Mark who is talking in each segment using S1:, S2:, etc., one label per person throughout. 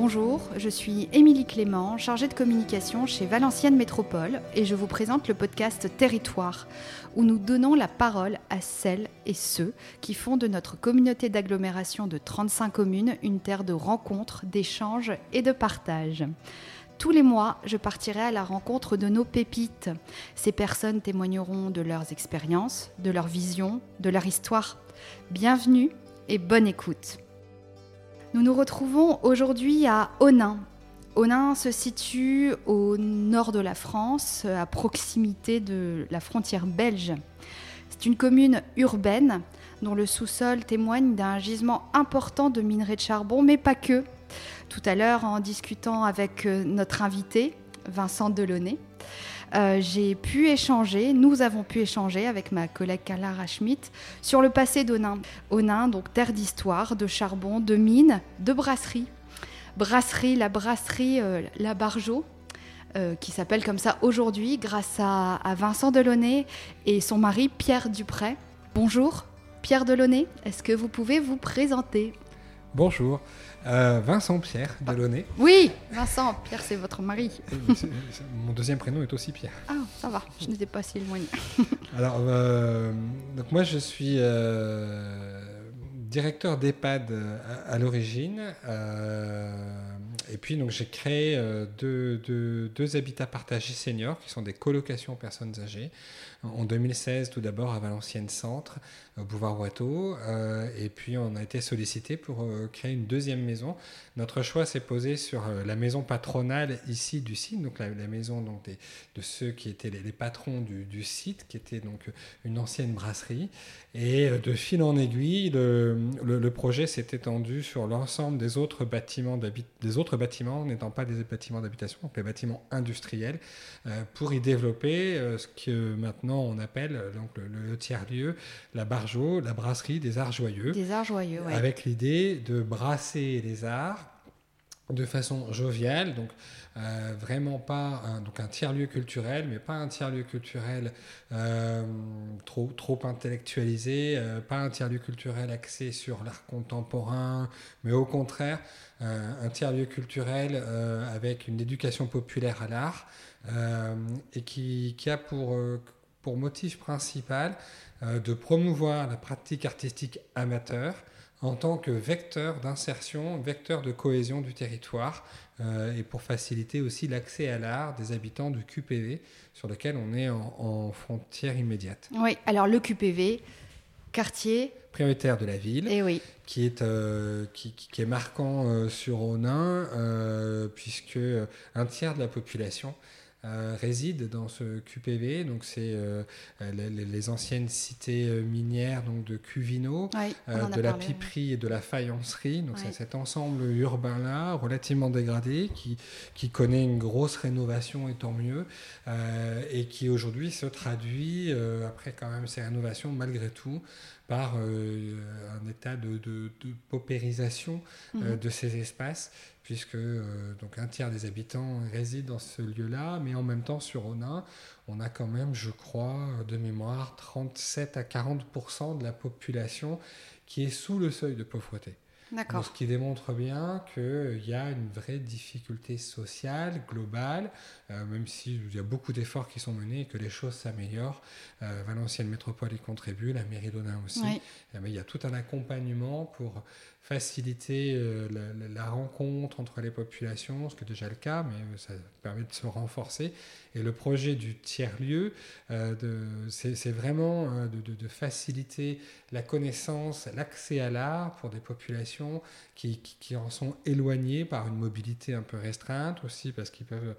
S1: Bonjour, je suis Émilie Clément, chargée de communication chez Valenciennes Métropole et je vous présente le podcast Territoire, où nous donnons la parole à celles et ceux qui font de notre communauté d'agglomération de 35 communes une terre de rencontres, d'échanges et de partage. Tous les mois, je partirai à la rencontre de nos pépites. Ces personnes témoigneront de leurs expériences, de leur vision, de leur histoire. Bienvenue et bonne écoute. Nous nous retrouvons aujourd'hui à Onin. Onin se situe au nord de la France, à proximité de la frontière belge. C'est une commune urbaine dont le sous-sol témoigne d'un gisement important de minerais de charbon, mais pas que. Tout à l'heure, en discutant avec euh, notre invité, Vincent Delaunay, euh, j'ai pu échanger, nous avons pu échanger avec ma collègue Carla Schmidt sur le passé d'Onin. Onin, donc terre d'histoire, de charbon, de mines, de brasserie. Brasserie, la brasserie euh, La Bargeau, qui s'appelle comme ça aujourd'hui grâce à, Vincent Delaunay et son mari Pierre Dupré. Bonjour Pierre Delaunay, est-ce que vous pouvez vous présenter?
S2: Bonjour, euh, Vincent Pierre Delaunay.
S1: Oui, Vincent, Pierre c'est votre mari.
S2: mon deuxième prénom est aussi Pierre.
S1: Ah, ça va, je n'étais pas si éloigné.
S2: Alors, euh, donc moi je suis euh, directeur d'EHPAD à, à l'origine. et puis donc j'ai créé deux, deux, deux, habitats partagés seniors qui sont des colocations personnes âgées. En 2016 tout d'abord à Valenciennes Centre au boulevard Watteau. Euh, et puis on a été sollicité pour euh, créer une deuxième maison. Notre choix s'est posé sur euh, la maison patronale ici du site, donc la, maison donc de ceux qui étaient les, patrons du, site, qui était donc une ancienne brasserie. Et de fil en aiguille, le, le, projet s'est étendu sur l'ensemble des autres bâtiments des autres bâtiments n'étant pas des bâtiments d'habitation, donc les bâtiments industriels, pour y développer ce que maintenant on appelle donc le, tiers-lieu, la barre la brasserie des Arts Joyeux.
S1: Des Arts Joyeux,
S2: Avec l'idée de brasser les arts de façon joviale, donc euh, vraiment pas un, donc un tiers-lieu culturel, mais pas un tiers-lieu culturel euh, trop, trop intellectualisé, euh, pas un tiers-lieu culturel axé sur l'art contemporain, mais au contraire un tiers-lieu culturel avec une éducation populaire à l'art et qui, qui, a pour, pour motif principal euh, de promouvoir la pratique artistique amateur en tant que vecteur d'insertion, vecteur de cohésion du territoire euh, et pour faciliter aussi l'accès à l'art des habitants du QPV sur lequel on est en, frontière immédiate.
S1: Oui, alors le QPV, quartier
S2: prioritaire de la ville,
S1: et eh oui.
S2: qui, est, euh, qui, est marquant sur Onin, puisque un tiers de la population euh, réside dans ce QPV. Donc, c'est euh, les, anciennes cités euh, minières donc de Cuvino, de la piperie et de la faïencerie. Donc, c'est cet ensemble urbain-là, relativement dégradé, qui, qui connaît une grosse rénovation, et tant mieux, et qui aujourd'hui se traduit, après quand même ces rénovations, malgré tout, par un état de, de, paupérisation mhm. de ces espaces puisque euh, donc un tiers des habitants résident dans ce lieu-là, mais en même temps sur Onin, on a quand même, je crois, de mémoire, 37 à 40% de la population qui est sous le seuil de pauvreté.
S1: D'accord.
S2: Ce qui démontre bien qu'il y a une vraie difficulté sociale, globale, euh, même s'il y a beaucoup d'efforts qui sont menés et que les choses s'améliorent. Euh, Valenciennes Métropole y contribue, la mairie d'Onin aussi. Mais il y a tout un accompagnement pour faciliter euh, la, rencontre entre les populations, ce qui est déjà le cas, mais euh, ça permet de se renforcer. Et le projet du tiers-lieu, c'est vraiment de, faciliter la connaissance, l'accès à l'art pour des populations qui, qui, en sont éloignées par une mobilité un peu restreinte aussi, parce qu'ils peuvent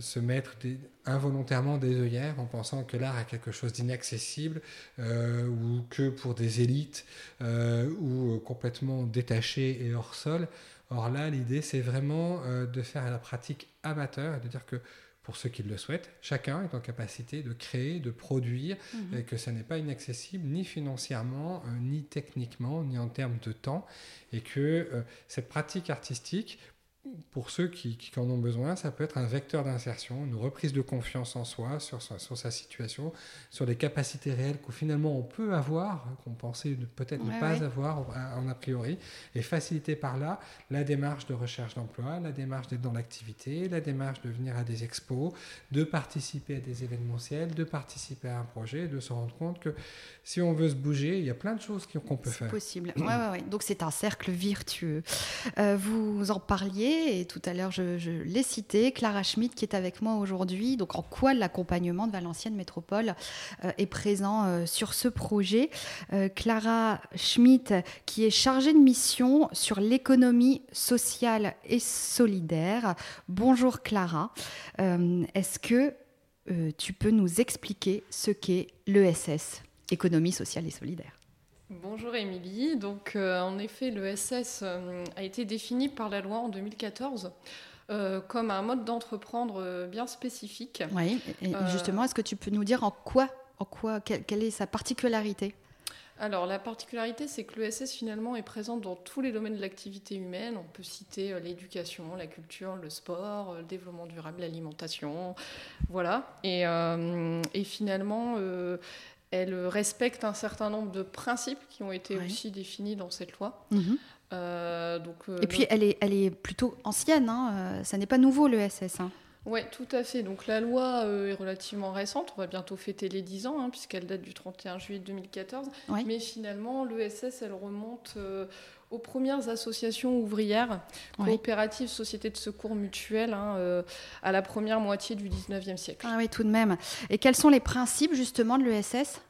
S2: se mettre involontairement des œillères en pensant que l'art est quelque chose d'inaccessible ou que pour des élites ou complètement détaché et hors sol. Or là, l'idée, c'est vraiment euh, de faire la pratique amateur et de dire que pour ceux qui le souhaitent, chacun est en capacité de créer, de produire, mhm. et que ça n'est pas inaccessible ni financièrement, euh, ni techniquement, ni en termes de temps, et que euh, cette pratique artistique, pour ceux qui, qui, en ont besoin, ça peut être un vecteur d'insertion, une reprise de confiance en soi, sur sa, sur sa situation, sur les capacités réelles que finalement on peut avoir, qu'on pensait peut-être ne pas avoir en a priori, et faciliter par là la démarche de recherche d'emploi, la démarche d'être dans l'activité, la démarche de venir à des expos, de participer à des événementiels, de participer à un projet, de se rendre compte que si on veut se bouger, il y a plein de choses qu'on peut faire.
S1: C'est possible. Ouais, ouais, ouais. Donc c'est un cercle virtueux. Euh, vous en parliez, et tout à l'heure je, l'ai cité, Clara Schmidt qui est avec moi aujourd'hui. Donc en quoi l'accompagnement de Valenciennes Métropole euh, est présent euh, sur ce projet? Clara Schmidt qui est chargée de mission sur l'économie sociale et solidaire. Bonjour Clara. Est-ce que tu peux nous expliquer ce qu'est l'ESS, économie sociale et solidaire?
S3: Bonjour Émilie. Donc, euh, en effet, l'ESS euh, a été défini par la loi en 2014 euh, comme un mode d'entreprendre bien spécifique.
S1: Oui, et justement, est-ce que tu peux nous dire en quoi, en quoi quelle, est sa particularité?
S3: Alors la particularité, c'est que l'ESS finalement est présent dans tous les domaines de l'activité humaine. On peut citer l'éducation, la culture, le sport, le développement durable, l'alimentation, voilà. Et, et finalement, elle respecte un certain nombre de principes qui ont été aussi définis dans cette loi.
S1: Mhm. Euh, donc, euh, Et puis, elle, est, elle est plutôt ancienne, hein. Euh, ça n'est pas nouveau l'ESS. Hein.
S3: Oui, tout à fait. Donc la loi est relativement récente, on va bientôt fêter les 10 ans, hein, puisqu'elle date du 31 juillet 2014. Mais finalement, l'ESS, elle remonte aux premières associations ouvrières, coopératives, sociétés de secours mutuelles, à la première moitié du 19e siècle.
S1: Ah oui, tout de même. Et quels sont les principes justement de l'ESS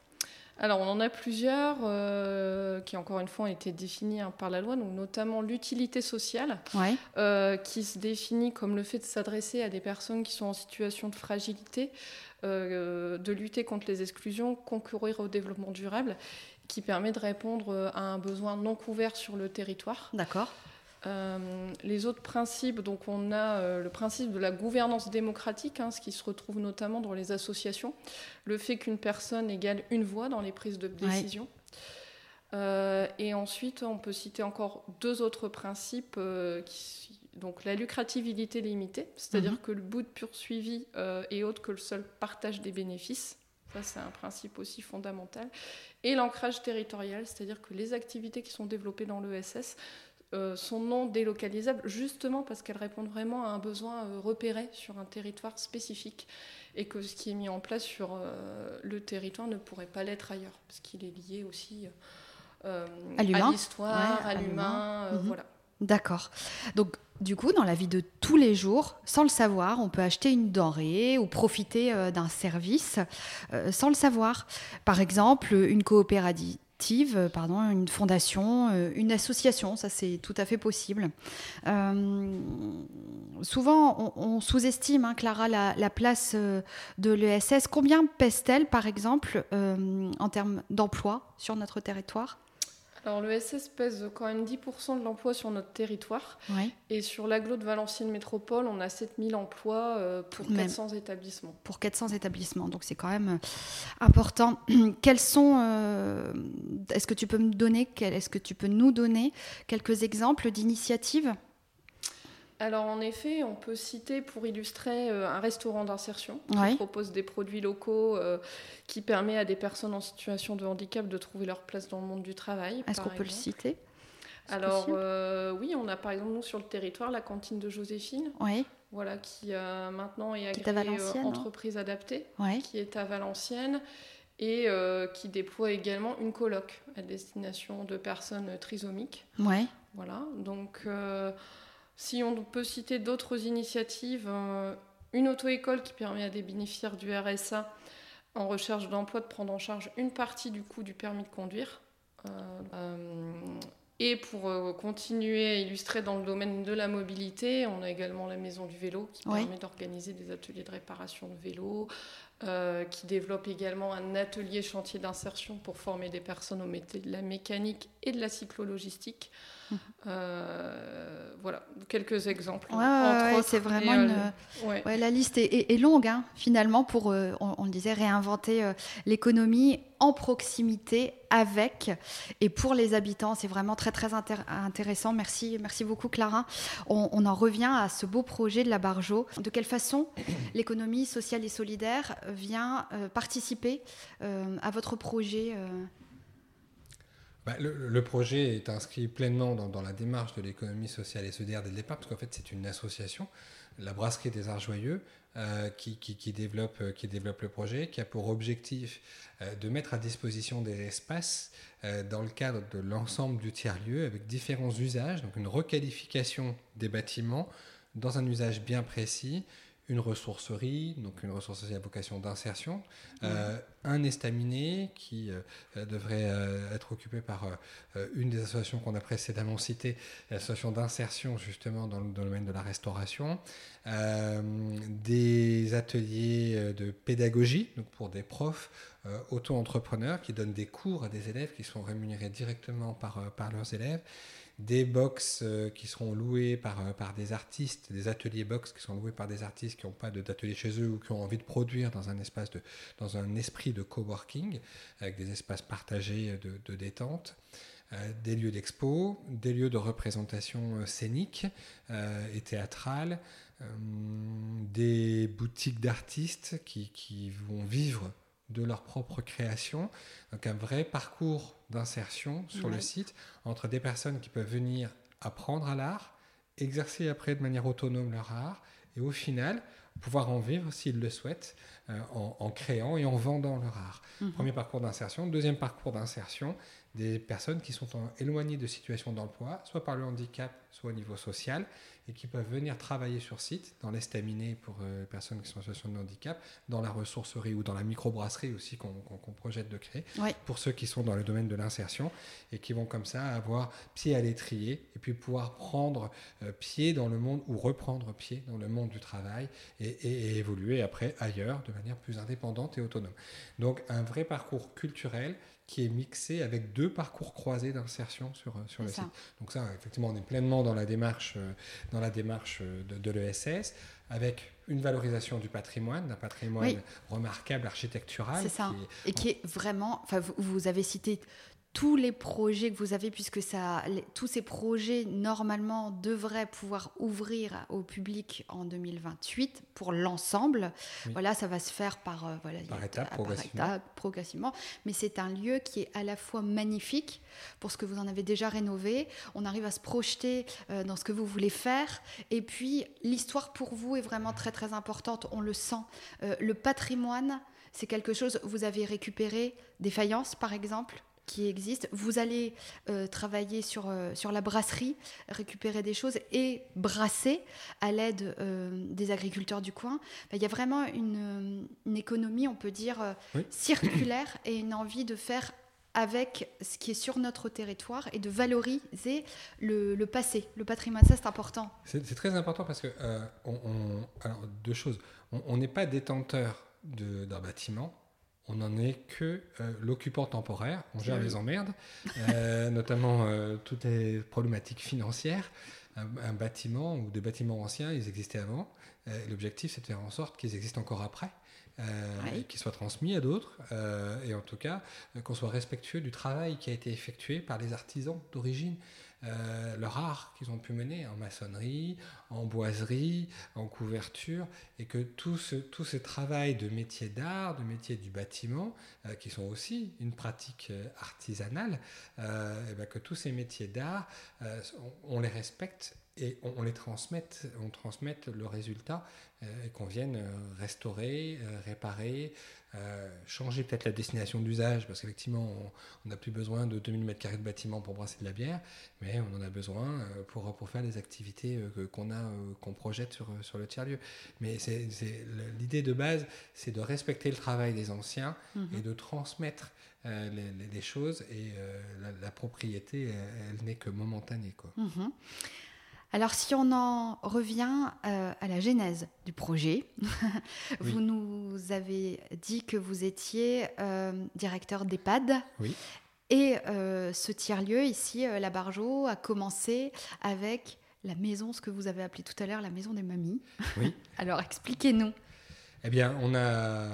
S3: alors, on en a plusieurs euh, qui, encore une fois, ont été définis hein, par la loi, donc notamment l'utilité sociale, euh, qui se définit comme le fait de s'adresser à des personnes qui sont en situation de fragilité, euh, de lutter contre les exclusions, concourir au développement durable, qui permet de répondre à un besoin non couvert sur le territoire.
S1: D'accord.
S3: Euh, les autres principes, donc on a euh, le principe de la gouvernance démocratique, hein, ce qui se retrouve notamment dans les associations, le fait qu'une personne égale une voix dans les prises de décision. Euh, et ensuite, on peut citer encore deux autres principes, donc la lucrativité limitée, c'est-à-dire mhm. que le but poursuivi est autre que le seul partage des bénéfices. Ça, c'est un principe aussi fondamental. Et l'ancrage territorial, c'est-à-dire que les activités qui sont développées dans l'ESS sont non délocalisables justement parce qu'elles répondent vraiment à un besoin euh, repéré sur un territoire spécifique et que ce qui est mis en place sur euh, le territoire ne pourrait pas l'être ailleurs parce qu'il est lié aussi à l'histoire, à l'humain, mhm. voilà.
S1: D'accord. Donc du coup, dans la vie de tous les jours, sans le savoir, on peut acheter une denrée ou profiter d'un service sans le savoir. Par exemple, une coopérative euh, pardon, une fondation, euh, une association, ça c'est tout à fait possible. Euh, souvent, on, sous-estime, hein, Clara, la, place de l'ESS. Combien pèse-t-elle, par exemple, en termes d'emploi sur notre territoire?
S3: Alors l'ESS pèse quand même 10% de l'emploi sur notre territoire. Et sur l'agglo de Valenciennes Métropole, on a 7000 emplois euh, pour 400 établissements.
S1: Pour 400 établissements, donc c'est quand même euh, important. Quels sont, euh, est-ce que tu peux me donner, est-ce que tu peux nous donner quelques exemples d'initiatives
S3: alors en effet, on peut citer pour illustrer euh, un restaurant d'insertion qui propose des produits locaux euh, qui permet à des personnes en situation de handicap de trouver leur place dans le monde du travail.
S1: Est-ce qu'on peut le citer?
S3: Alors euh, oui, on a par exemple nous sur le territoire la cantine de Joséphine. Voilà, qui maintenant est agréée entreprise adaptée, qui est à Valenciennes et qui déploie également une coloc à destination de personnes trisomiques.
S1: Ouais.
S3: Voilà, donc si on peut citer d'autres initiatives, euh, une auto-école qui permet à des bénéficiaires du RSA en recherche d'emploi de prendre en charge une partie du coût du permis de conduire. Euh, euh, et pour continuer à illustrer dans le domaine de la mobilité, on a également la maison du vélo qui permet d'organiser des ateliers de réparation de vélos, qui développe également un atelier chantier d'insertion pour former des personnes au métier de la mécanique et de la cyclologistique. Euh, voilà, quelques exemples.
S1: c'est vraiment une. Euh, la liste est, longue, hein, finalement, pour, euh, on, le disait, réinventer l'économie en proximité avec et pour les habitants. C'est vraiment très, très intéressant. Merci, merci beaucoup, Clara. On, en revient à ce beau projet de la Barjo. De quelle façon l'économie sociale et solidaire vient participer à votre projet
S2: bah, le, projet est inscrit pleinement dans, la démarche de l'économie sociale et solidaire dès le départ, parce qu'en fait, c'est une association, la Brasserie des Arts Joyeux, euh, qui, développe, euh, qui le projet, qui a pour objectif euh, de mettre à disposition des espaces dans le cadre de l'ensemble du tiers-lieu, avec différents usages, donc une requalification des bâtiments dans un usage bien précis, une ressourcerie, donc une ressourcerie à vocation d'insertion, euh, un estaminet qui euh, devrait euh, être occupé par une des associations qu'on a précédemment citées, l'association d'insertion justement dans le domaine de la restauration, des ateliers de pédagogie donc pour des profs auto-entrepreneurs qui donnent des cours à des élèves qui sont rémunérés directement par, par leurs élèves des box euh, qui seront loués par, euh, par des artistes, des ateliers box qui sont loués par des artistes qui n'ont pas d'atelier chez eux ou qui ont envie de produire dans un, espace de, dans un esprit de coworking, avec des espaces partagés de, détente. Euh, des lieux d'expo, des lieux de représentation scénique et théâtrale, des boutiques d'artistes qui, qui, vont vivre de leur propre création. Donc un vrai parcours d'insertion sur le site entre des personnes qui peuvent venir apprendre à l'art, exercer après de manière autonome leur art et au final pouvoir en vivre s'ils le souhaitent euh, en, créant et en vendant leur art. Mhm. Premier parcours d'insertion. Deuxième parcours d'insertion, des personnes qui sont éloignées de situations d'emploi, soit par le handicap, soit au niveau social, et qui peuvent venir travailler sur site, dans l'estaminet pour euh, les personnes qui sont en situation de handicap, dans la ressourcerie ou dans la microbrasserie aussi qu'on projette de créer, pour ceux qui sont dans le domaine de l'insertion, et qui vont comme ça avoir pied à l'étrier, et puis pouvoir prendre euh, pied dans le monde, ou reprendre pied dans le monde du travail, et, et évoluer après ailleurs de manière plus indépendante et autonome. Donc un vrai parcours culturel qui est mixé avec deux parcours croisés d'insertion sur, euh, sur le site. Donc ça, effectivement, on est pleinement dans la démarche, euh, dans la démarche euh, de, l'ESS, avec une valorisation du patrimoine, d'un patrimoine remarquable, architectural.
S1: C'est ça. Et qui est vraiment, enfin, vous, vous avez cité tous les projets que vous avez, puisque ça, tous ces projets normalement devraient pouvoir ouvrir au public en 2028 pour l'ensemble. Voilà, ça va se faire par, euh, voilà,
S2: par étapes, progressivement.
S1: progressivement. Mais c'est un lieu qui est à la fois magnifique pour ce que vous en avez déjà rénové. On arrive à se projeter euh, dans ce que vous voulez faire. Et puis, l'histoire pour vous est vraiment très très importante. On le sent. Euh, le patrimoine, c'est quelque chose. Vous avez récupéré des faïences, par exemple qui existe. Vous allez euh, travailler sur, euh, sur la brasserie, récupérer des choses et brasser à l'aide euh, des agriculteurs du coin. il y a vraiment une, économie, on peut dire, circulaire et une envie de faire avec ce qui est sur notre territoire et de valoriser le, passé, le patrimoine. Ça, c'est important.
S2: C'est très important parce que, on, alors, deux choses. On n'est pas détenteur d'un bâtiment on n'en est que euh, l'occupant temporaire. On gère les emmerdes, euh, notamment euh, toutes les problématiques financières. Un, bâtiment ou des bâtiments anciens, ils existaient avant. L'objectif, c'est de faire en sorte qu'ils existent encore après. qu'ils soient transmis à d'autres, et en tout cas qu'on soit respectueux du travail qui a été effectué par les artisans d'origine. Euh, leur art qu'ils ont pu mener en maçonnerie, en boiserie, en couverture, et que tout ce, tout ce travail de métier d'art, de métier du bâtiment, euh, qui sont aussi une pratique euh, artisanale, ben que tous ces métiers d'art, on, les respecte et on, les transmette, on transmette le résultat et qu'on vienne restaurer, réparer, euh, changer peut-être la destination d'usage, parce qu'effectivement, on n'a plus besoin de 2000 m2 de bâtiment pour brasser de la bière, mais on en a besoin euh, pour, pour faire les activités euh, qu'on a, qu'on projette sur, sur le tiers-lieu. Mais c'est, l'idée de base, c'est de respecter le travail des anciens mhm. et de transmettre les, choses, et la, propriété, elle, n'est que momentanée. Quoi.
S1: Mhm. Alors si on en revient euh, à la genèse du projet, vous nous avez dit que vous étiez euh, directeur d'EHPAD.
S2: Oui.
S1: Et euh, ce tiers-lieu ici, la Bargeau, a commencé avec la maison, ce que vous avez appelé tout à l'heure la maison des mamies.
S2: Oui.
S1: Alors expliquez-nous.
S2: Eh bien, on a,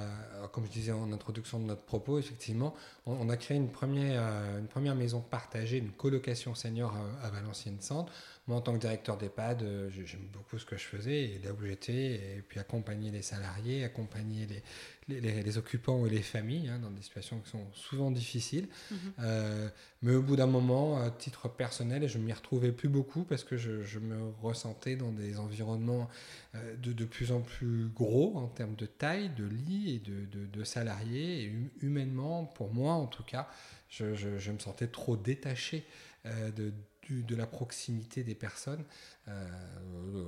S2: comme je disais en introduction de notre propos, effectivement, on, a créé une première, une première maison partagée, une colocation senior à, à Valenciennes Centre, moi, en tant que directeur d'EHPAD, euh, j'aime beaucoup ce que je faisais et là où j'étais, et puis accompagner les salariés, accompagner les, les, occupants et les familles hein, dans des situations qui sont souvent difficiles. Mhm. Euh, mais au bout d'un moment, à titre personnel, je ne m'y retrouvais plus beaucoup parce que je, je, me ressentais dans des environnements euh, de, de, plus en plus gros en termes de taille, de lits et de, de, de salariés. Et humainement, pour moi en tout cas, je, je, me sentais trop détaché de de la proximité des personnes, euh,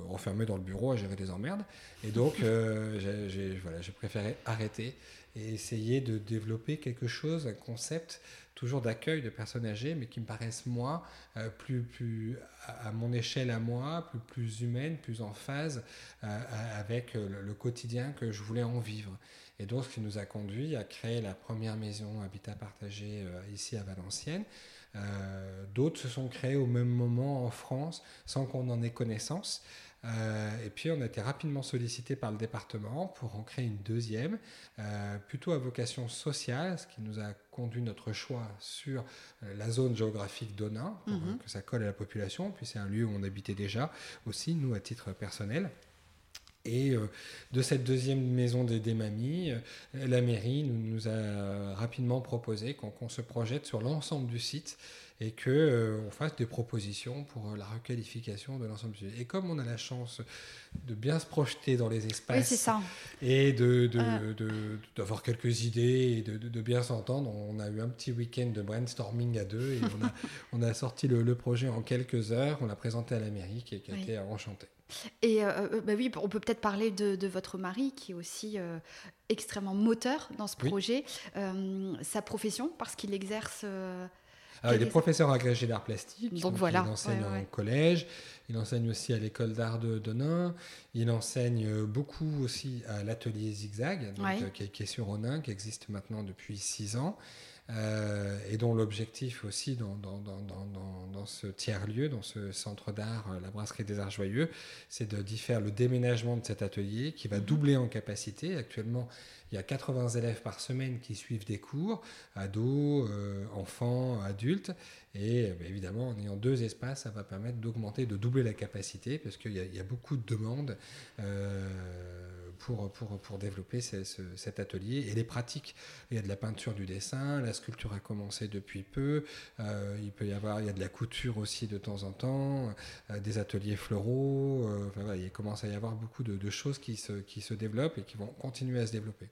S2: enfermées dans le bureau à gérer des emmerdes. Et donc, euh, j'ai voilà, préféré arrêter et essayer de développer quelque chose, un concept toujours d'accueil de personnes âgées, mais qui me paraissent moi euh, plus, plus à, mon échelle à moi, plus, plus humaine, plus en phase euh, avec le, le, quotidien que je voulais en vivre. Et donc, ce qui nous a conduit à créer la première maison Habitat Partagé ici à Valenciennes. Euh, d'autres se sont créés au même moment en France sans qu'on en ait connaissance. Euh, et puis on a été rapidement sollicité par le département pour en créer une deuxième, euh, plutôt à vocation sociale, ce qui nous a conduit notre choix sur la zone géographique d'Onin, pour mhm. que ça colle à la population, puis c'est un lieu où on habitait déjà aussi, nous à titre personnel. Et euh, de cette deuxième maison des, mamies, euh, la mairie nous, a rapidement proposé qu'on se projette sur l'ensemble du site et qu'on euh, fasse des propositions pour la requalification de l'ensemble du site. Et comme on a la chance de bien se projeter dans les espaces et d'avoir de, quelques idées et de, bien s'entendre, on a eu un petit week-end de brainstorming à deux et on a, on a sorti le, projet en quelques heures, on l'a présenté à la mairie qui, a été enchantée.
S1: Et euh, euh, bah oui, on peut peut-être parler de, votre mari qui est aussi euh, extrêmement moteur dans ce projet. sa profession, parce qu'il exerce.
S2: Alors, il est professeur agrégé d'art plastique. Donc, voilà. Il enseigne en collège. Il enseigne aussi à l'école d'art de Denain. Il enseigne beaucoup aussi à l'atelier Zigzag, qui, qui, est sur Onin, qui existe maintenant depuis six ans. Euh, et dont l'objectif aussi dans, dans, dans, dans ce tiers-lieu, dans ce centre d'art, euh, la brasserie des Arts Joyeux, c'est de faire le déménagement de cet atelier qui va mhm. doubler en capacité. Actuellement, il y a 80 élèves par semaine qui suivent des cours, ados, euh, enfants, adultes. Et bah, évidemment, en ayant deux espaces, ça va permettre d'augmenter, de doubler la capacité, parce qu'il y, y, a beaucoup de demandes. Euh, pour, pour, pour développer cet atelier et les pratiques. Il y a de la peinture du dessin, la sculpture a commencé depuis peu, euh, il peut y avoir, il y a de la couture aussi de temps en temps, euh, des ateliers floraux, euh, il commence à y avoir beaucoup de, choses qui se, qui se développent et qui vont continuer à se développer.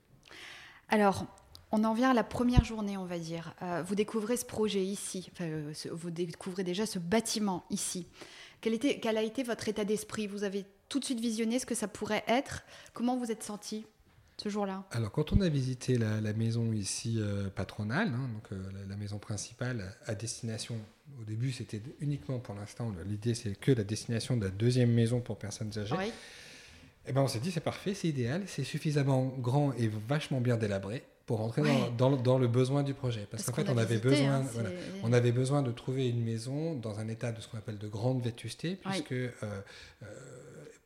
S1: Alors, on en vient à la première journée, on va dire. vous découvrez ce projet ici, vous découvrez déjà ce bâtiment ici. Quel, était, quel a été votre état d'esprit? Vous avez tout de suite visionné ce que ça pourrait être. Comment vous êtes senti ce jour-là?
S2: Alors, quand on a visité la, maison ici euh, patronale, hein, donc euh, la, maison principale à destination, au début c'était uniquement pour l'instant, l'idée c'est que la destination de la deuxième maison pour personnes âgées. Oui. Et eh ben on s'est dit c'est parfait, c'est idéal, c'est suffisamment grand et vachement bien délabré pour rentrer dans, dans, le besoin du projet. Parce, qu'en fait, on avait, besoin, hein, on avait besoin de trouver une maison dans un état de ce qu'on appelle de grande vétusté, puisque euh,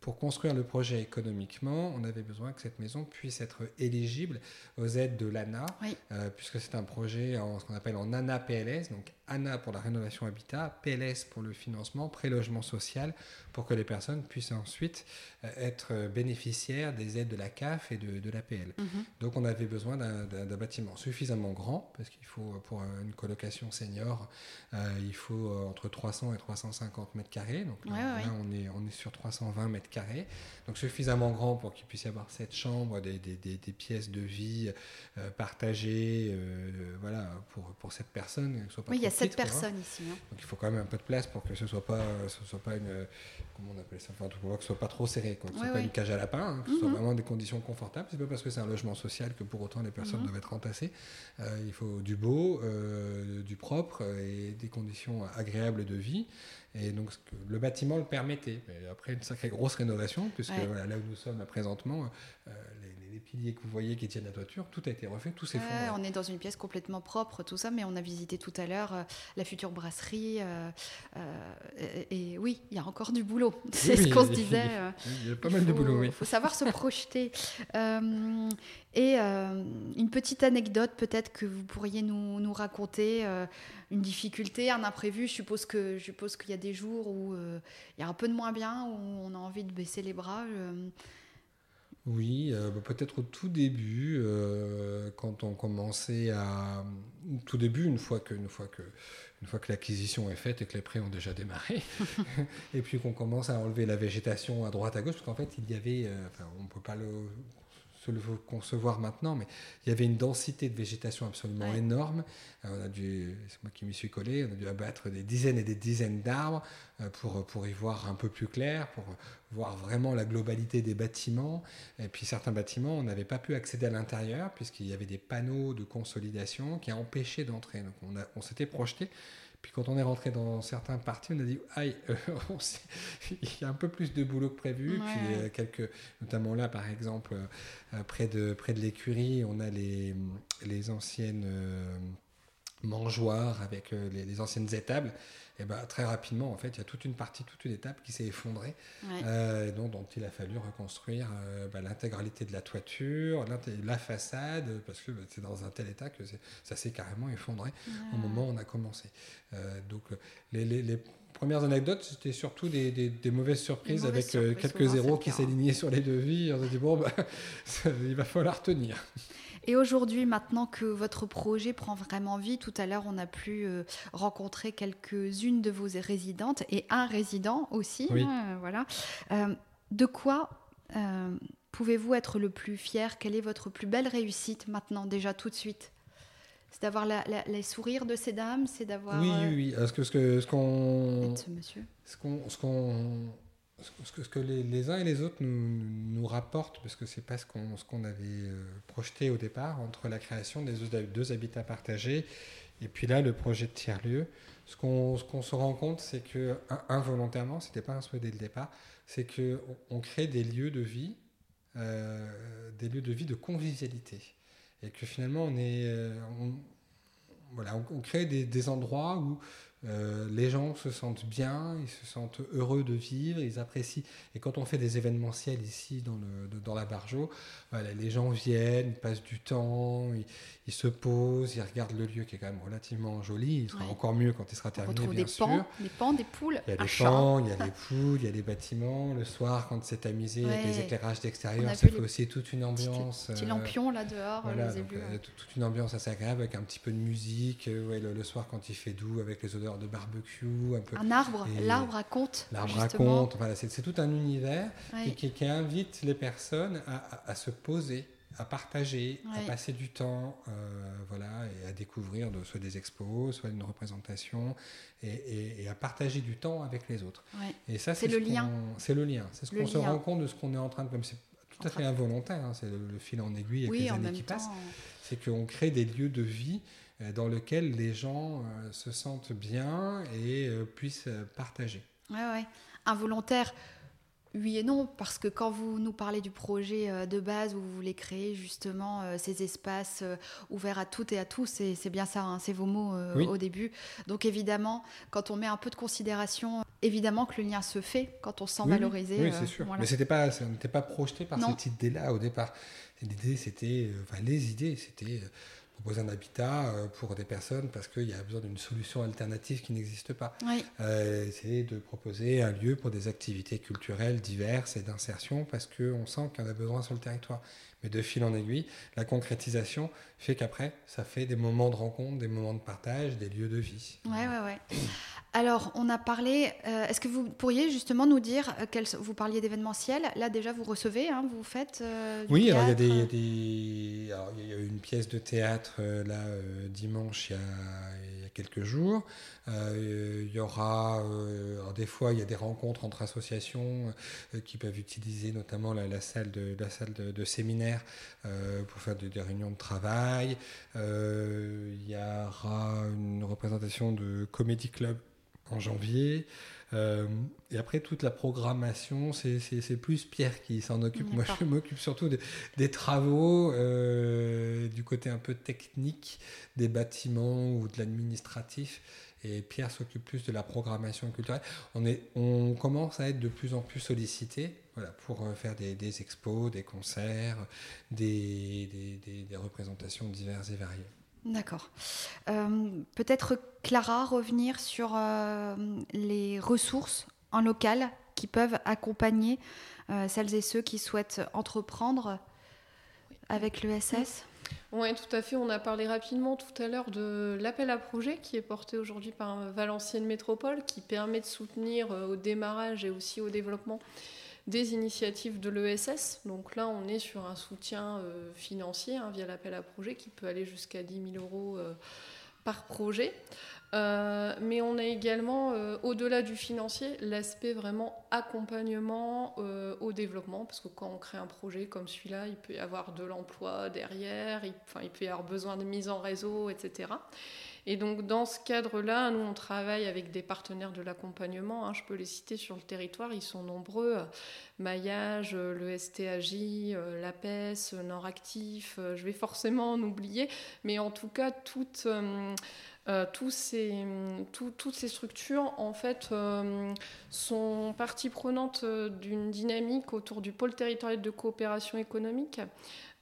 S2: pour construire le projet économiquement, on avait besoin que cette maison puisse être éligible aux aides de l'ANA, euh, puisque c'est un projet en ce qu'on appelle en ANA PLS, donc ANA pour la rénovation habitat, PLS pour le financement, prélogement social, pour que les personnes puissent ensuite euh, être bénéficiaires des aides de la CAF et de, de l'APL. Mhm. Donc on avait besoin d'un bâtiment suffisamment grand, parce qu'il faut, pour une colocation senior, euh, il faut entre 300 et 350 mètres carrés. Donc là, on, est, on est sur 320 mètres carrés carrés, donc suffisamment grand pour qu'il puisse y avoir cette chambre, des, des, des, pièces de vie euh, partagées, euh, voilà, pour, pour cette personne.
S1: Soit pas oui, il y a sept personnes ici. Hein.
S2: Donc il faut quand même un peu de place pour que ce soit pas, ce soit pas une, comment on appelle ça, enfin, pour que ce soit pas trop serré, quoi, que ce soit pas une cage à lapin, hein, que ce soit mhm. vraiment des conditions confortables. C'est pas parce que c'est un logement social que pour autant les personnes mhm. doivent être entassées. Euh, il faut du beau, du propre et des conditions agréables de vie. Et donc le bâtiment le permettait. Mais après une sacrée grosse rénovation, puisque là où nous sommes présentement, euh, les, piliers que vous voyez qui tiennent la toiture, tout a été refait, tout s'est
S1: ouais, On est dans une pièce complètement propre, tout ça, mais on a visité tout à l'heure euh, la future brasserie. Euh, et, oui, il y a encore du boulot. C'est ce qu'on se disait.
S2: Il y a pas mal de boulot, oui.
S1: Il faut savoir se projeter. et une petite anecdote peut-être que vous pourriez nous, nous raconter une difficulté, un imprévu. Je suppose que je suppose qu'il y a des jours où euh, il y a un peu de moins bien, où on a envie de baisser les bras.
S2: Oui, euh, bah, peut-être au tout début, euh, quand on commençait à, tout début, une fois que, une fois que, une fois que l'acquisition est faite et que les prêts ont déjà démarré, et puis qu'on commence à enlever la végétation à droite à gauche, parce qu'en fait il y avait, enfin, on peut pas le le concevoir maintenant, mais il y avait une densité de végétation absolument énorme. Euh, on a dû, c'est moi qui m'y suis collé, on a dû abattre des dizaines et des dizaines d'arbres euh, pour, pour y voir un peu plus clair, pour voir vraiment la globalité des bâtiments. Et puis certains bâtiments, on n'avait pas pu accéder à l'intérieur puisqu'il y avait des panneaux de consolidation qui empêchaient d'entrer. Donc on, on s'était projeté. Puis quand on est rentré dans certains parties, on a dit aïe, euh, il y a un peu plus de boulot que prévu. Puis euh, quelques, notamment là par exemple, euh, près de près de l'écurie, on a les les anciennes mangeoires avec les, les, anciennes étables et ben, très rapidement, en fait, il y a toute une partie, toute une étape qui s'est effondrée, euh, dont, dont, il a fallu reconstruire euh, bah, l'intégralité de la toiture, la façade, parce que bah, c'est dans un tel état que ça s'est carrément effondré au moment où on a commencé. Euh, donc, les, les, les premières anecdotes, c'était surtout des, des, mauvaises surprises avec quelques zéros qui s'alignaient sur les devis. On s'est dit, bon, bah, il va falloir tenir.
S1: Et aujourd'hui, maintenant que votre projet prend vraiment vie, tout à l'heure, on a pu euh, rencontrer quelques-unes de vos résidentes et un résident aussi. Hein, voilà. Euh, de quoi euh, pouvez-vous être le plus fier? Quelle est votre plus belle réussite maintenant, déjà tout de suite? C'est d'avoir les sourires de ces dames, c'est d'avoir.
S2: Oui, oui, oui. Est-ce que ce qu'on. Ce qu'on.
S1: Ce
S2: qu'on ce que, ce que les, les, uns et les autres nous, nous rapportent, parce que c'est pas ce qu'on qu'on avait euh, projeté au départ, entre la création des deux, habitats partagés et puis là le projet de tiers-lieu, ce qu'on qu'on se rend compte, c'est que involontairement, c'était pas un souhait dès le départ, c'est que on, crée des lieux de vie, euh, des lieux de vie de convivialité, et que finalement on est, euh, voilà, on, on crée des, des endroits où euh, les gens se sentent bien, ils se sentent heureux de vivre, ils apprécient. Et quand on fait des événementiels ici dans, le, dans la Barjo, voilà, les gens viennent, ils passent du temps, ils, se posent, ils regardent le lieu qui est quand même relativement joli. Il sera encore mieux quand il sera terminé, bien
S1: des
S2: sûr.
S1: Pans, des pans, des poules.
S2: Il y a des pans, il y a des poules, il y a des bâtiments. Le soir, quand c'est amusé avec les éclairages d'extérieur, ça fait aussi toute une ambiance.
S1: Petit, petit lampion là dehors,
S2: voilà, donc, euh, toute une ambiance assez agréable avec un petit peu de musique. Euh, ouais, le, le, soir, quand il fait doux, avec les odeurs de barbecue. Un, peu.
S1: un arbre, l'arbre raconte.
S2: L'arbre raconte, voilà, c'est tout un univers qui, qui, invite les personnes à, à, à se poser à partager, à passer du temps, euh, voilà, et à découvrir de, soit des expos, soit une représentation, et, et, à partager du temps avec les autres.
S1: Et ça, c'est le, lien.
S2: C'est le lien. C'est ce qu'on se rend compte de ce qu'on est en train de. Comme c'est tout à fait involontaire, hein, c'est le, fil en aiguille avec les années qui passent. C'est qu'on crée des lieux de vie euh, dans lesquels les gens euh, se sentent bien et puissent partager.
S1: Ouais, ouais. Involontaire oui et non, parce que quand vous nous parlez du projet euh, de base où vous voulez créer justement euh, ces espaces euh, ouverts à toutes et à tous, c'est bien ça, hein, c'est vos mots au début. Donc évidemment, quand on met un peu de considération, évidemment que le lien se fait quand on se sent valorisé.
S2: Oui, c'est sûr. Mais c'était pas, ça n'était pas projeté par cette idée-là au départ. L'idée, c'était, enfin les idées, c'était proposer un habitat euh, pour des personnes parce qu'il y a besoin d'une solution alternative qui n'existe pas. Euh, c'est de proposer un lieu pour des activités culturelles diverses et d'insertion parce qu'on sent qu'il y en a besoin sur le territoire. Mais de fil en aiguille, la concrétisation fait qu'après, ça fait des moments de rencontre, des moments de partage, des lieux de vie.
S1: Ouais, ouais, ouais. Alors, on a parlé. Euh, est-ce que vous pourriez justement nous dire, euh, vous parliez d'événementiel. Là, déjà, vous recevez, hein, vous faites.
S2: Euh, oui, alors il y, a des, il y a une pièce de théâtre là dimanche, il y, a, quelques jours. il y aura. des fois, il y a des rencontres entre associations qui peuvent utiliser notamment la, salle de, la salle de, séminaire pour faire des réunions de travail. Il y aura une représentation de Comedy Club en janvier. Euh, et après, toute la programmation, c'est plus Pierre qui s'en occupe. Moi, je m'occupe surtout des travaux, euh, du côté un peu technique des bâtiments ou de l'administratif. Et Pierre s'occupe plus de la programmation culturelle. On, est, on commence à être de plus en plus sollicité voilà, pour euh, faire des, des expos, des concerts, des, des, des représentations diverses et variées.
S1: D'accord. Euh, peut-être Clara, revenir sur euh, les ressources en local qui peuvent accompagner euh, celles et ceux qui souhaitent entreprendre avec l'ESS
S3: oui, tout à fait. On a parlé rapidement tout à l'heure de l'appel à projet qui est porté aujourd'hui par Valenciennes Métropole, qui permet de soutenir au démarrage et aussi au développement des initiatives de l'ESS. Donc là, on est sur un soutien euh, financier hein, via l'appel à projet qui peut aller jusqu'à 10 000 euros euh, par projet. Euh, mais on a également, au-delà du financier, l'aspect vraiment accompagnement au développement, parce que quand on crée un projet comme celui-là, il peut y avoir de l'emploi derrière, il, il peut y avoir besoin de mise en réseau, etc. Et donc dans ce cadre-là, nous on travaille avec des partenaires de l'accompagnement. Hein. je peux les citer sur le territoire, ils sont nombreux. Maillage, le STAJ, euh, l'APES, Nord-Actif, euh, je vais forcément en oublier, mais en tout cas toutes, euh, toutes ces structures en fait sont partie prenante d'une dynamique autour du pôle territorial de coopération économique.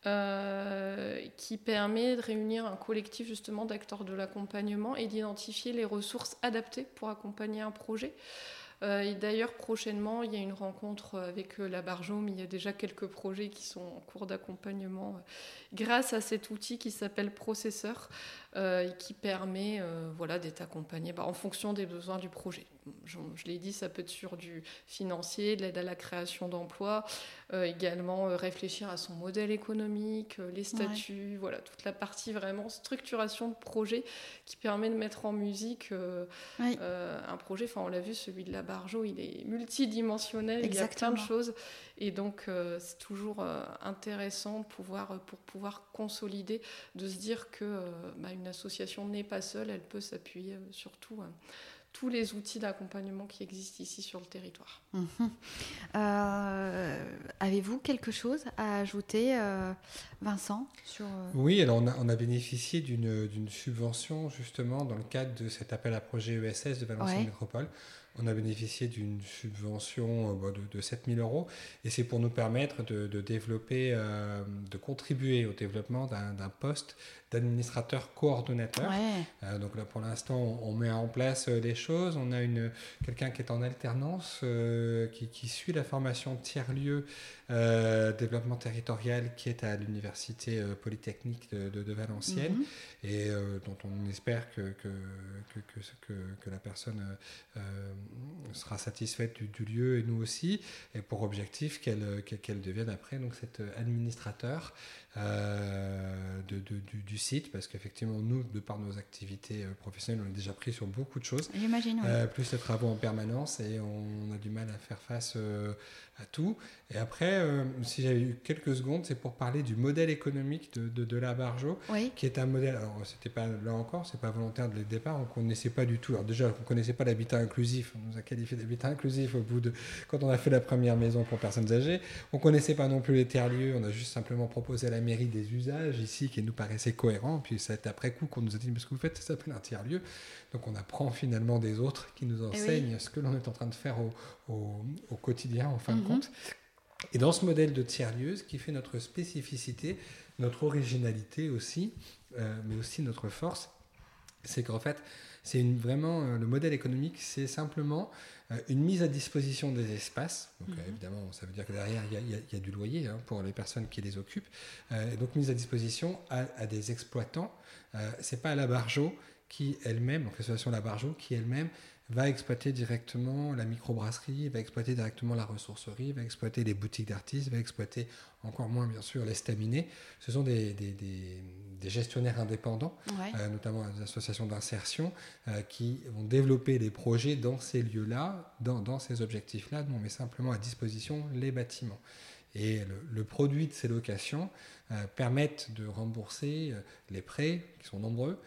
S3: Euh, qui permet de réunir un collectif justement d'acteurs de l'accompagnement et d'identifier les ressources adaptées pour accompagner un projet. Euh, et d'ailleurs, prochainement, il y a une rencontre avec euh, la Barjome. Il y a déjà quelques projets qui sont en cours d'accompagnement grâce à cet outil qui s'appelle Processeur et qui permet voilà, d'être accompagné bah, en fonction des besoins du projet je, l'ai dit, ça peut être sur du financier, de l'aide à la création d'emplois, euh, également euh, réfléchir à son modèle économique, euh, les statuts, voilà, toute la partie vraiment structuration de projet qui permet de mettre en musique un projet. Enfin, on l'a vu, celui de la Barjo, il est multidimensionnel, il y a plein de choses. Et donc, c'est toujours intéressant pouvoir, pour pouvoir consolider, de se dire que bah, une association n'est pas seule, elle peut s'appuyer surtout tous les outils d'accompagnement qui existent ici sur le territoire.
S1: Mhm. Euh, avez-vous quelque chose à ajouter, euh, Vincent sur, euh,
S2: Oui, alors on a, bénéficié d'une subvention justement dans le cadre de cet appel à projet ESS de Valenciennes Métropole on a bénéficié d'une subvention euh, de, de 7000 euros et c'est pour nous permettre de, développer, euh, de contribuer au développement d'un poste d'administrateur coordonnateur. Euh, donc là pour l'instant on, met en place des choses. On a quelqu'un qui est en alternance, qui, suit la formation tiers-lieu développement territorial qui est à l'université polytechnique de, Valenciennes mhm. et dont on espère que, que, que, que la personne sera satisfaite du, lieu et nous aussi, et pour objectif qu'elle qu'elle devienne après donc cet administrateur euh, de, du, site, parce qu'effectivement, nous, de par nos activités euh, professionnelles, on est déjà pris sur beaucoup de choses.
S1: J'imagine,
S2: euh, plus les travaux en permanence, et on, a du mal à faire face à tout. Et après, si j'avais eu quelques secondes, c'est pour parler du modèle économique de, de, la Barjo, qui est un modèle, alors c'était pas là encore, c'est pas volontaire dès le départ, on connaissait pas du tout. Alors déjà, on connaissait pas l'habitat inclusif, on nous a qualifié d'habitat inclusif au bout de, quand on a fait la première maison pour personnes âgées. On connaissait pas non plus les terres-lieux, on a juste simplement proposé la mairie des usages ici qui nous paraissaient cohérents. Puis c'est après coup qu'on nous a dit, mais ce que vous faites, ça s'appelle un tiers-lieu. Donc on apprend finalement des autres qui nous eh enseignent ce que l'on est en train de faire au, au, quotidien, en fin de mhm. compte. Et dans ce modèle de tiers-lieu, ce qui fait notre spécificité, notre originalité aussi, euh, mais aussi notre force, c'est qu'en fait, c'est vraiment euh, le modèle économique, c'est simplement euh, une mise à disposition des espaces. Donc mhm. évidemment, ça veut dire que derrière il y, a, du loyer hein, pour les personnes qui les occupent. Euh, donc mise à disposition à, des exploitants. c'est pas la Barjo qui elle-même, donc l'association La Barjo, qui elle-même va exploiter directement la microbrasserie, va exploiter directement la ressourcerie, va exploiter les boutiques d'artistes, va exploiter encore moins bien sûr les staminés. Ce sont des, gestionnaires indépendants, euh, notamment des associations d'insertion, euh, qui vont développer des projets dans ces lieux-là, dans, ces objectifs-là. on met simplement à disposition les bâtiments. Et le, produit de ces locations euh, permettent de rembourser les prêts, qui sont nombreux,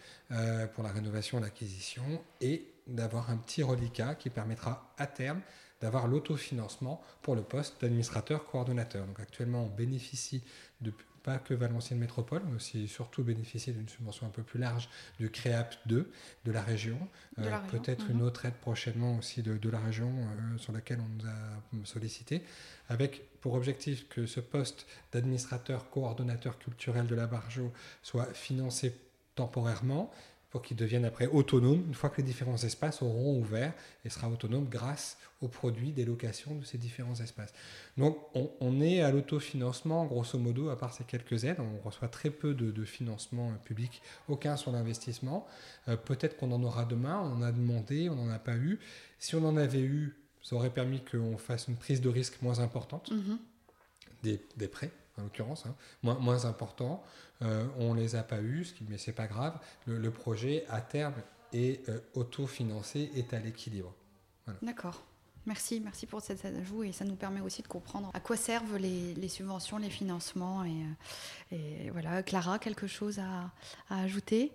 S2: pour la rénovation l'acquisition, et d'avoir un petit reliquat qui permettra à terme d'avoir l'autofinancement pour le poste d'administrateur coordonnateur. Donc actuellement, on bénéficie de pas que Valenciennes Métropole, mais aussi surtout bénéficier d'une subvention un peu plus large du CREAP 2 de la région. Euh, peut-être une mhm. autre aide prochainement aussi de, la région euh, sur laquelle on nous a sollicité, avec pour objectif que ce poste d'administrateur coordonnateur culturel de la Barjo soit financé temporairement pour qu'ils deviennent après autonomes une fois que les différents espaces auront ouvert et sera autonome grâce aux produits des locations de ces différents espaces. Donc on, est à l'autofinancement grosso modo à part ces quelques aides, on reçoit très peu de, financement euh, public, aucun sur l'investissement. Euh, peut-être qu'on en aura demain, on en a demandé, on n'en a pas eu. Si on en avait eu, ça aurait permis qu'on fasse une prise de risque moins importante, des, des prêts en l'occurrence, hein, moins, moins important. Euh, on les a pas eus, mais c'est pas grave. Le, projet, à terme, est euh, autofinancé, est à l'équilibre.
S1: D'accord. Merci, merci pour cet ajout et ça nous permet aussi de comprendre à quoi servent les, subventions, les financements. Et, euh, et, voilà, Clara, quelque chose à ajouter?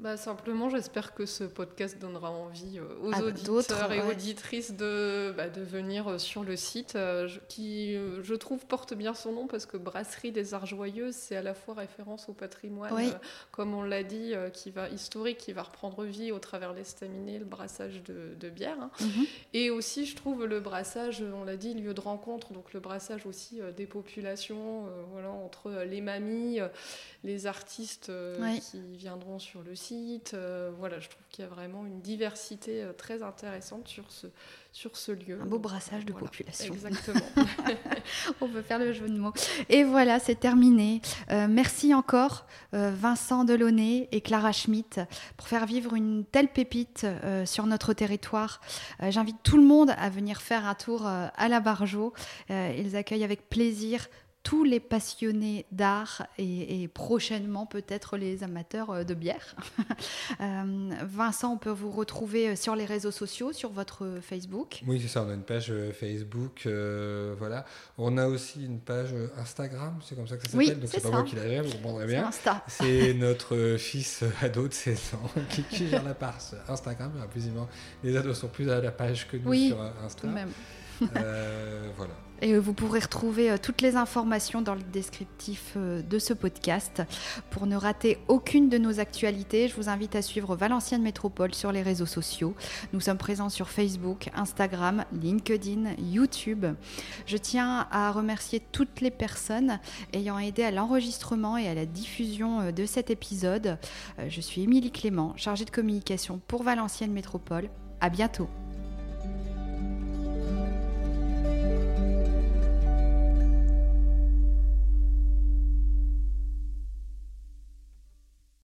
S3: Bah, simplement, j'espère que ce podcast donnera envie euh, aux auditeurs et auditrices de, bah, de venir euh, sur le site, euh, qui, je trouve, porte bien son nom parce que Brasserie des Arts Joyeux, c'est à la fois référence au patrimoine, comme on l'a dit, qui va, historique, qui va reprendre vie au travers l'estaminet, le brassage de, bière. Hein. Mhm. Et aussi, je trouve, le brassage, on l'a dit, lieu de rencontre, donc le brassage aussi des populations, voilà, entre les mamies, les artistes qui viendront sur le site euh, voilà, je trouve qu'il y a vraiment une diversité euh, très intéressante sur ce, sur ce lieu.
S1: Un beau brassage de population.
S3: Exactement.
S1: On peut faire le jeu de mots. Et voilà, c'est terminé. Euh, merci encore Vincent Delaunay et Clara Schmitt pour faire vivre une telle pépite sur notre territoire. J'invite tout le monde à venir faire un tour à la Barjo. ils accueillent avec plaisir tous les passionnés d'art et, prochainement peut-être les amateurs euh, de bière. Euh, Vincent, on peut vous retrouver euh, sur les réseaux sociaux, sur votre Facebook.
S2: Oui, c'est ça, on a une page Facebook, voilà. On a aussi une page Instagram, c'est comme ça que ça s'appelle, donc c'est pas moi qui la gère, vous comprendrez bien. C'est notre fils ado de 16 ans qui, gère la page Instagram, les ados sont plus à la page que nous sur Instagram. Même.
S1: voilà. Et vous pourrez retrouver euh, toutes les informations dans le descriptif euh, de ce podcast. Pour ne rater aucune de nos actualités, je vous invite à suivre Valenciennes Métropole sur les réseaux sociaux. Nous sommes présents sur Facebook, Instagram, LinkedIn, YouTube. Je tiens à remercier toutes les personnes ayant aidé à l'enregistrement et à la diffusion euh, de cet épisode. Je suis Émilie Clément, chargée de communication pour Valenciennes Métropole. À bientôt.